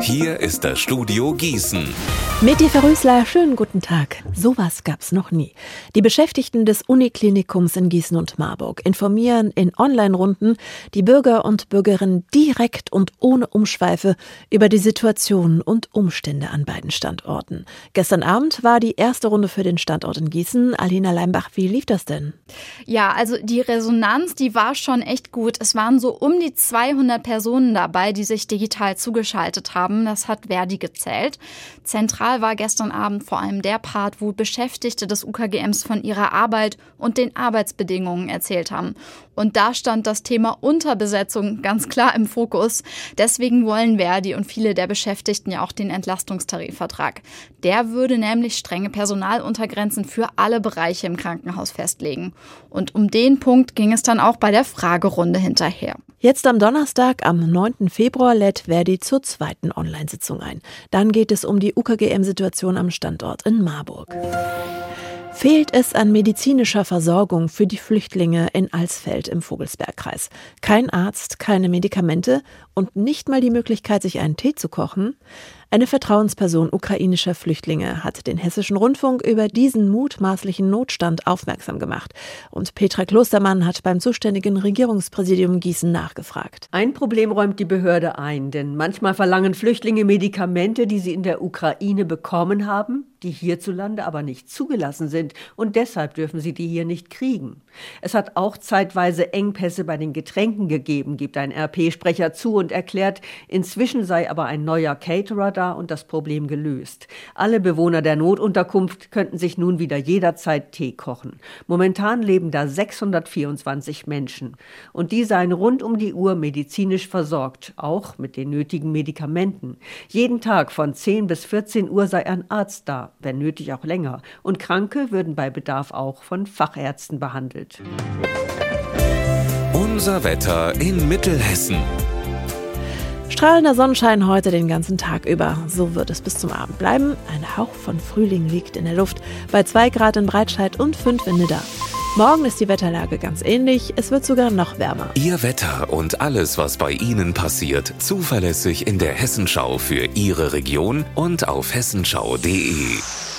Hier ist das Studio Gießen. Mit die Verrüßler, schönen guten Tag. Sowas gab's noch nie. Die Beschäftigten des Uniklinikums in Gießen und Marburg informieren in Online-Runden die Bürger und Bürgerinnen direkt und ohne Umschweife über die Situation und Umstände an beiden Standorten. Gestern Abend war die erste Runde für den Standort in Gießen. Alina Leimbach, wie lief das denn? Ja, also die Resonanz, die war schon echt gut. Es waren so um die 200 Personen dabei, die sich digital zugeschaltet haben. Das hat Verdi gezählt. Zentral Zentral war gestern Abend vor allem der Part, wo Beschäftigte des UKGMs von ihrer Arbeit und den Arbeitsbedingungen erzählt haben. Und da stand das Thema Unterbesetzung ganz klar im Fokus. Deswegen wollen Verdi und viele der Beschäftigten ja auch den Entlastungstarifvertrag. Der würde nämlich strenge Personaluntergrenzen für alle Bereiche im Krankenhaus festlegen. Und um den Punkt ging es dann auch bei der Fragerunde hinterher. Jetzt am Donnerstag, am 9. Februar, lädt Verdi zur zweiten Online-Sitzung ein. Dann geht es um die UKGM-Situation am Standort in Marburg. Fehlt es an medizinischer Versorgung für die Flüchtlinge in Alsfeld im Vogelsbergkreis? Kein Arzt, keine Medikamente und nicht mal die Möglichkeit, sich einen Tee zu kochen? Eine Vertrauensperson ukrainischer Flüchtlinge hat den hessischen Rundfunk über diesen mutmaßlichen Notstand aufmerksam gemacht. Und Petra Klostermann hat beim zuständigen Regierungspräsidium Gießen nachgefragt. Ein Problem räumt die Behörde ein, denn manchmal verlangen Flüchtlinge Medikamente, die sie in der Ukraine bekommen haben, die hierzulande aber nicht zugelassen sind und deshalb dürfen sie die hier nicht kriegen. Es hat auch zeitweise Engpässe bei den Getränken gegeben, gibt ein RP-Sprecher zu und erklärt, inzwischen sei aber ein neuer Caterer da und das Problem gelöst. Alle Bewohner der Notunterkunft könnten sich nun wieder jederzeit Tee kochen. Momentan leben da 624 Menschen und die seien rund um die Uhr medizinisch versorgt, auch mit den nötigen Medikamenten. Jeden Tag von 10 bis 14 Uhr sei ein Arzt da, wenn nötig auch länger, und Kranke würden bei Bedarf auch von Fachärzten behandelt. Unser Wetter in Mittelhessen. Strahlender Sonnenschein heute den ganzen Tag über. So wird es bis zum Abend bleiben. Ein Hauch von Frühling liegt in der Luft. Bei 2 Grad in Breitscheid und 5 in Nidda. Morgen ist die Wetterlage ganz ähnlich. Es wird sogar noch wärmer. Ihr Wetter und alles, was bei Ihnen passiert, zuverlässig in der Hessenschau für Ihre Region und auf hessenschau.de.